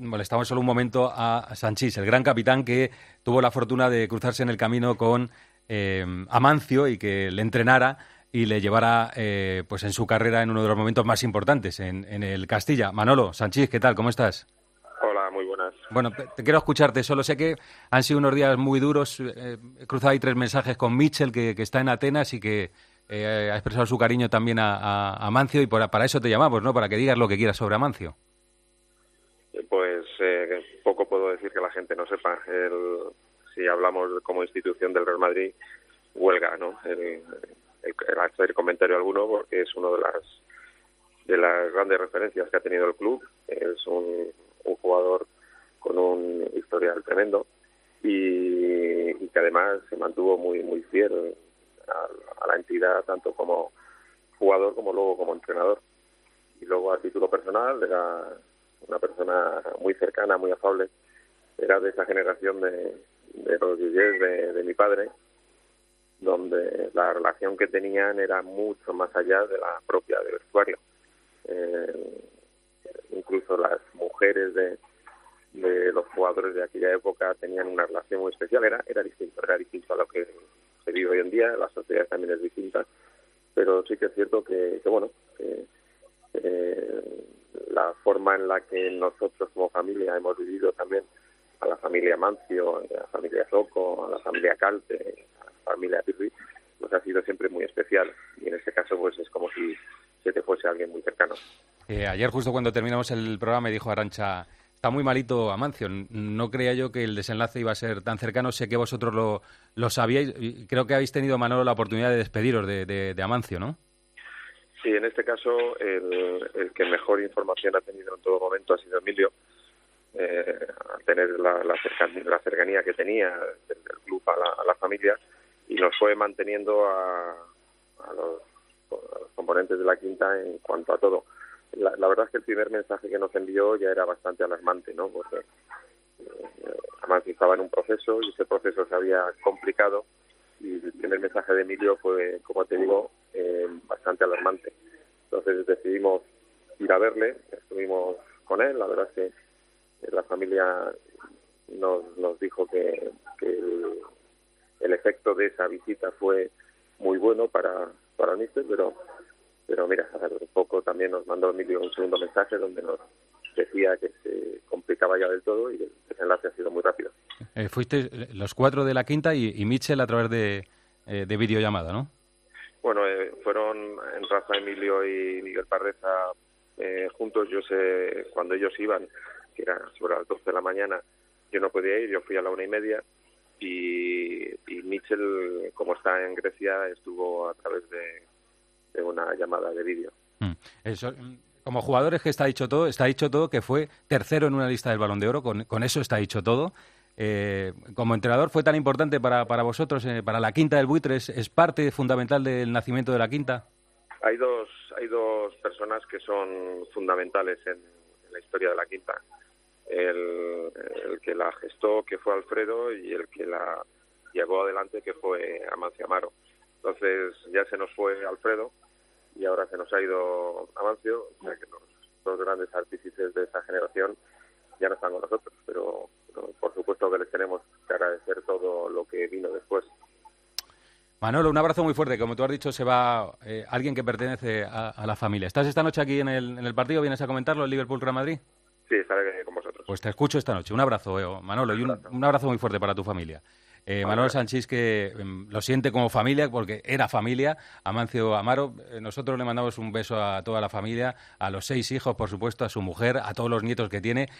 molestamos solo un momento a Sanchís, el gran capitán que tuvo la fortuna de cruzarse en el camino con eh, Amancio y que le entrenara y le llevara eh, pues en su carrera en uno de los momentos más importantes en, el Castilla. Manolo, Sanchís, ¿qué tal? ¿Cómo estás? Hola, muy buenas. Bueno, te, quiero escucharte, solo sé que han sido unos días muy duros. Eh, he cruzado ahí tres mensajes con Mitchell, que, está en Atenas y que ha expresado su cariño también a, Amancio y para eso te llamamos, ¿no? Para que digas lo que quieras sobre Amancio poco puedo decir que la gente no sepa. si hablamos como institución del Real Madrid, huelga, ¿no? El, hacer comentario alguno porque es uno de las de las grandes referencias que ha tenido el club. Es un, jugador con un historial tremendo y, que además se mantuvo muy muy fiel a, a, la entidad tanto como jugador como luego como entrenador. Y luego a título personal era una persona muy cercana, muy afable. Era de esa generación de, de los DJs de, mi padre, donde la relación que tenían era mucho más allá de la propia del vestuario. Eh, incluso las mujeres de, de los jugadores de aquella época tenían una relación muy especial. Era, era distinto, era distinto a lo que se vive hoy en día. La sociedad también es distinta. Pero sí que es cierto que, bueno, la forma en la que nosotros como familia hemos vivido también a la familia Mancio, a la familia Soco, a la familia Calte, a la familia Pirri, pues ha sido siempre muy especial. Y en este caso, pues es como si se te fuese alguien muy cercano. Eh, ayer, justo cuando terminamos el programa, me dijo Arancha, está muy malito Amancio. No creía yo que el desenlace iba a ser tan cercano. Sé que vosotros lo, lo sabíais. Creo que habéis tenido, Manolo, la oportunidad de despediros de, de Amancio, ¿no? Sí, en este caso el, que mejor información ha tenido en todo momento ha sido Emilio, eh, al tener la, la, cercanía, que tenía del, club a la, familia y nos fue manteniendo a, los, componentes de la quinta en cuanto a todo. La, verdad es que el primer mensaje que nos envió ya era bastante alarmante, ¿no? Porque eh, además estaba en un proceso y ese proceso se había complicado y el primer mensaje de Emilio fue, como te digo, eh, bastante alarmante. Entonces decidimos ir a verle, estuvimos con él, la verdad es que la familia nos, nos dijo que, el, efecto de esa visita fue muy bueno para, para Mister, pero, pero mira, un poco también nos mandó Emilio un segundo mensaje donde nos decía que se complicaba ya del todo y el desenlace ha sido muy rápido. Eh, fuiste los cuatro de la quinta y, y Mitchell a través de, eh, de videollamada, ¿no? Bueno, eh, fueron en Rafa Emilio y Miguel Parreza eh, juntos. Yo sé, cuando ellos iban, que era sobre las 12 de la mañana, yo no podía ir, yo fui a la una y media. Y, y Mitchell, como está en Grecia, estuvo a través de, una llamada de vídeo. Mm. Eso, mm, como jugadores que está dicho todo, está dicho todo que fue tercero en una lista del Balón de Oro, con, con eso está dicho todo. Eh, como entrenador fue tan importante para, para vosotros, eh, para la Quinta del Buitre, ¿es, parte fundamental del nacimiento de la Quinta? Hay dos, hay dos personas que son fundamentales en, la historia de la Quinta. El, que la gestó, que fue Alfredo, y el que la llevó adelante, que fue Amancio Amaro. Entonces ya se nos fue Alfredo y ahora se nos ha ido Amancio, o sea que los dos grandes artífices de esa generación ya no están con nosotros, pero por supuesto que les tenemos que agradecer todo lo que vino después. Manolo, un abrazo muy fuerte. Como tú has dicho, se va eh, alguien que pertenece a, la familia. ¿Estás esta noche aquí en el, en el partido? ¿Vienes a comentarlo, el Liverpool-Real Madrid? Sí, estaré con vosotros. Pues te escucho esta noche. Un abrazo, eh, Manolo, y un, abrazo muy fuerte para tu familia. Eh, Manolo Sánchez, que em, lo siente como familia, porque era familia. Amancio Amaro, nosotros le mandamos un beso a toda la familia, a los seis hijos, por supuesto, a su mujer, a todos los nietos que tiene.